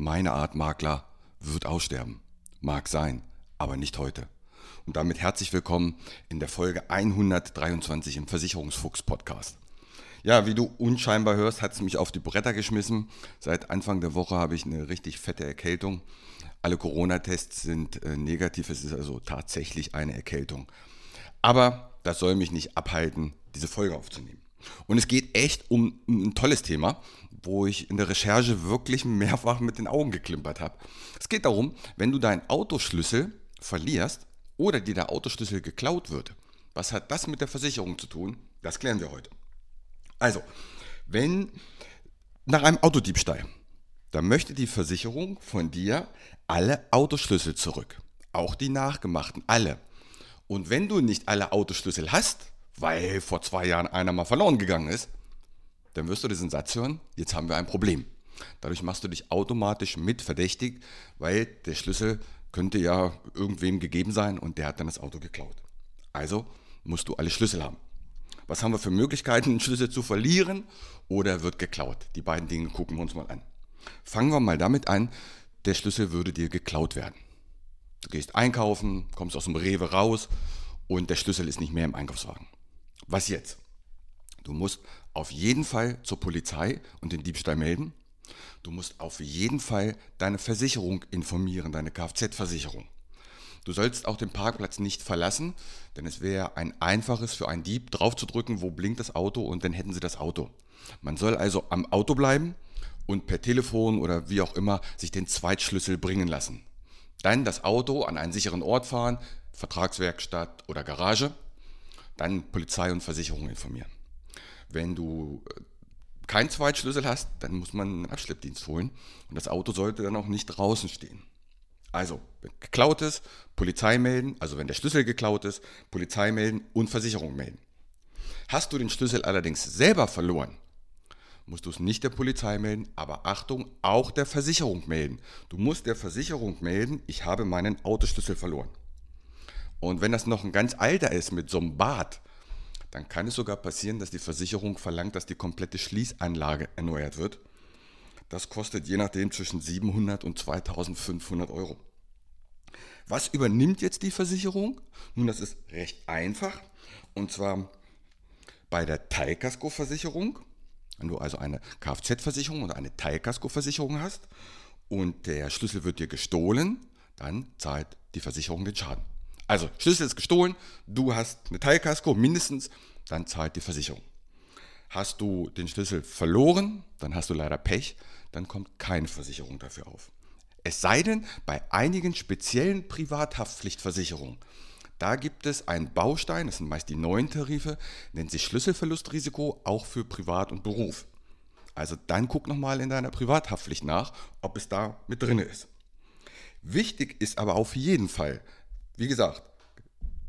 Meine Art Makler wird aussterben. Mag sein, aber nicht heute. Und damit herzlich willkommen in der Folge 123 im Versicherungsfuchs Podcast. Ja, wie du unscheinbar hörst, hat es mich auf die Bretter geschmissen. Seit Anfang der Woche habe ich eine richtig fette Erkältung. Alle Corona-Tests sind äh, negativ, es ist also tatsächlich eine Erkältung. Aber das soll mich nicht abhalten, diese Folge aufzunehmen. Und es geht echt um ein tolles Thema, wo ich in der Recherche wirklich mehrfach mit den Augen geklimpert habe. Es geht darum, wenn du deinen Autoschlüssel verlierst oder dir der Autoschlüssel geklaut wird, was hat das mit der Versicherung zu tun? Das klären wir heute. Also, wenn nach einem Autodiebstahl, dann möchte die Versicherung von dir alle Autoschlüssel zurück. Auch die nachgemachten, alle. Und wenn du nicht alle Autoschlüssel hast, weil vor zwei Jahren einer mal verloren gegangen ist, dann wirst du diesen Satz hören, jetzt haben wir ein Problem. Dadurch machst du dich automatisch mit verdächtig, weil der Schlüssel könnte ja irgendwem gegeben sein und der hat dann das Auto geklaut. Also musst du alle Schlüssel haben. Was haben wir für Möglichkeiten, einen Schlüssel zu verlieren oder er wird geklaut? Die beiden Dinge gucken wir uns mal an. Fangen wir mal damit an, der Schlüssel würde dir geklaut werden. Du gehst einkaufen, kommst aus dem Rewe raus und der Schlüssel ist nicht mehr im Einkaufswagen. Was jetzt? Du musst auf jeden Fall zur Polizei und den Diebstahl melden. Du musst auf jeden Fall deine Versicherung informieren, deine Kfz-Versicherung. Du sollst auch den Parkplatz nicht verlassen, denn es wäre ein einfaches für einen Dieb draufzudrücken, wo blinkt das Auto und dann hätten sie das Auto. Man soll also am Auto bleiben und per Telefon oder wie auch immer sich den Zweitschlüssel bringen lassen. Dann das Auto an einen sicheren Ort fahren, Vertragswerkstatt oder Garage dann Polizei und Versicherung informieren. Wenn du äh, keinen Zweitschlüssel hast, dann muss man einen Abschleppdienst holen und das Auto sollte dann auch nicht draußen stehen. Also, wenn geklaut ist, Polizei melden, also wenn der Schlüssel geklaut ist, Polizei melden und Versicherung melden. Hast du den Schlüssel allerdings selber verloren, musst du es nicht der Polizei melden, aber Achtung, auch der Versicherung melden. Du musst der Versicherung melden, ich habe meinen Autoschlüssel verloren. Und wenn das noch ein ganz alter ist mit so einem Bad, dann kann es sogar passieren, dass die Versicherung verlangt, dass die komplette Schließanlage erneuert wird. Das kostet je nachdem zwischen 700 und 2500 Euro. Was übernimmt jetzt die Versicherung? Nun, das ist recht einfach. Und zwar bei der Teilkaskoversicherung. Wenn du also eine Kfz-Versicherung oder eine Teilkaskoversicherung hast und der Schlüssel wird dir gestohlen, dann zahlt die Versicherung den Schaden. Also, Schlüssel ist gestohlen, du hast eine Teilkasko mindestens, dann zahlt die Versicherung. Hast du den Schlüssel verloren, dann hast du leider Pech, dann kommt keine Versicherung dafür auf. Es sei denn, bei einigen speziellen Privathaftpflichtversicherungen. Da gibt es einen Baustein, das sind meist die neuen Tarife, nennt sich Schlüsselverlustrisiko, auch für Privat und Beruf. Also dann guck nochmal in deiner Privathaftpflicht nach, ob es da mit drin ist. Wichtig ist aber auf jeden Fall, wie gesagt,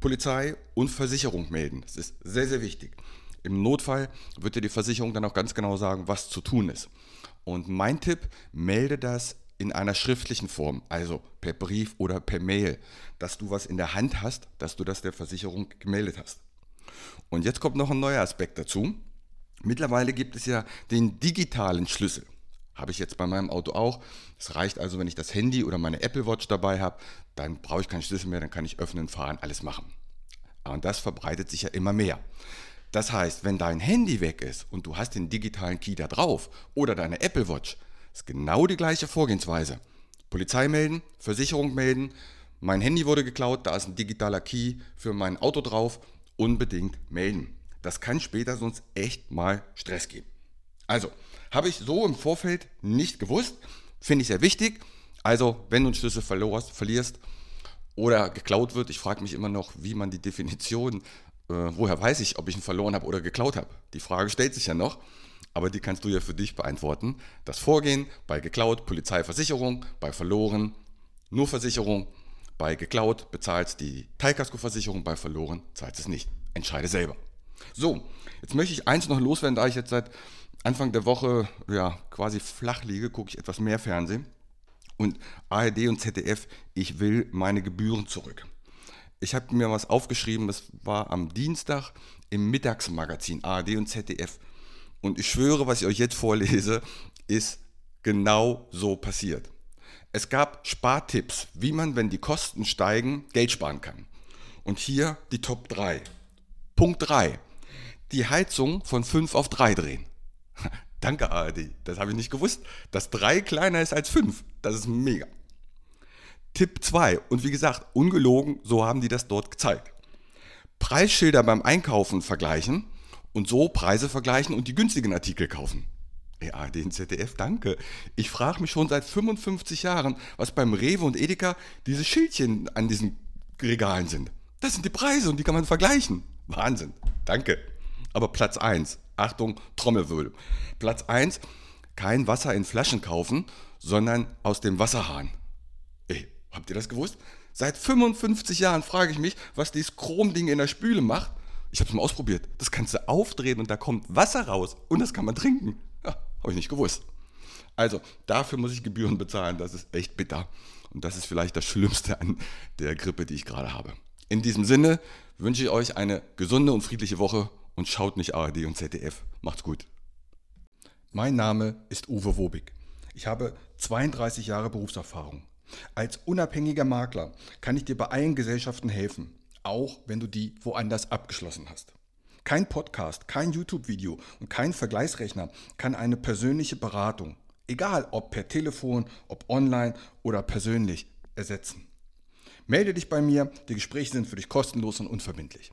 Polizei und Versicherung melden. Das ist sehr, sehr wichtig. Im Notfall wird dir die Versicherung dann auch ganz genau sagen, was zu tun ist. Und mein Tipp, melde das in einer schriftlichen Form, also per Brief oder per Mail, dass du was in der Hand hast, dass du das der Versicherung gemeldet hast. Und jetzt kommt noch ein neuer Aspekt dazu. Mittlerweile gibt es ja den digitalen Schlüssel. Habe ich jetzt bei meinem Auto auch. Es reicht also, wenn ich das Handy oder meine Apple Watch dabei habe, dann brauche ich keinen Schlüssel mehr, dann kann ich öffnen, fahren, alles machen. Und das verbreitet sich ja immer mehr. Das heißt, wenn dein Handy weg ist und du hast den digitalen Key da drauf oder deine Apple Watch, ist genau die gleiche Vorgehensweise. Polizei melden, Versicherung melden, mein Handy wurde geklaut, da ist ein digitaler Key für mein Auto drauf, unbedingt melden. Das kann später sonst echt mal Stress geben. Also, habe ich so im Vorfeld nicht gewusst. Finde ich sehr wichtig. Also, wenn du einen Schlüssel verlierst oder geklaut wird, ich frage mich immer noch, wie man die Definition, äh, woher weiß ich, ob ich ihn verloren habe oder geklaut habe. Die Frage stellt sich ja noch. aber die kannst du ja für dich beantworten. Das Vorgehen bei geklaut, Polizeiversicherung, bei verloren, nur Versicherung, bei geklaut bezahlst die Teilkaskoversicherung, bei verloren zahlst es nicht. Entscheide selber. So, jetzt möchte ich eins noch loswerden, da ich jetzt seit Anfang der Woche ja quasi flach liege, gucke ich etwas mehr Fernsehen. Und ARD und ZDF, ich will meine Gebühren zurück. Ich habe mir was aufgeschrieben, das war am Dienstag im Mittagsmagazin ARD und ZDF. Und ich schwöre, was ich euch jetzt vorlese, ist genau so passiert. Es gab Spartipps, wie man, wenn die Kosten steigen, Geld sparen kann. Und hier die Top 3. Punkt 3. Die Heizung von 5 auf 3 drehen. Danke, ARD. Das habe ich nicht gewusst. Dass 3 kleiner ist als 5. Das ist mega. Tipp 2. Und wie gesagt, ungelogen, so haben die das dort gezeigt. Preisschilder beim Einkaufen vergleichen und so Preise vergleichen und die günstigen Artikel kaufen. Ja, den ZDF, danke. Ich frage mich schon seit 55 Jahren, was beim Rewe und Edeka diese Schildchen an diesen Regalen sind. Das sind die Preise und die kann man vergleichen. Wahnsinn. Danke. Aber Platz 1, Achtung, Trommelwirbel. Platz 1, kein Wasser in Flaschen kaufen, sondern aus dem Wasserhahn. Ey, habt ihr das gewusst? Seit 55 Jahren frage ich mich, was dieses Chromding in der Spüle macht. Ich habe es mal ausprobiert. Das kannst du aufdrehen und da kommt Wasser raus und das kann man trinken. Ja, habe ich nicht gewusst. Also, dafür muss ich Gebühren bezahlen. Das ist echt bitter. Und das ist vielleicht das Schlimmste an der Grippe, die ich gerade habe. In diesem Sinne wünsche ich euch eine gesunde und friedliche Woche und schaut nicht ARD und ZDF. Macht's gut. Mein Name ist Uwe Wobig. Ich habe 32 Jahre Berufserfahrung. Als unabhängiger Makler kann ich dir bei allen Gesellschaften helfen, auch wenn du die woanders abgeschlossen hast. Kein Podcast, kein YouTube-Video und kein Vergleichsrechner kann eine persönliche Beratung, egal ob per Telefon, ob online oder persönlich, ersetzen. Melde dich bei mir, die Gespräche sind für dich kostenlos und unverbindlich.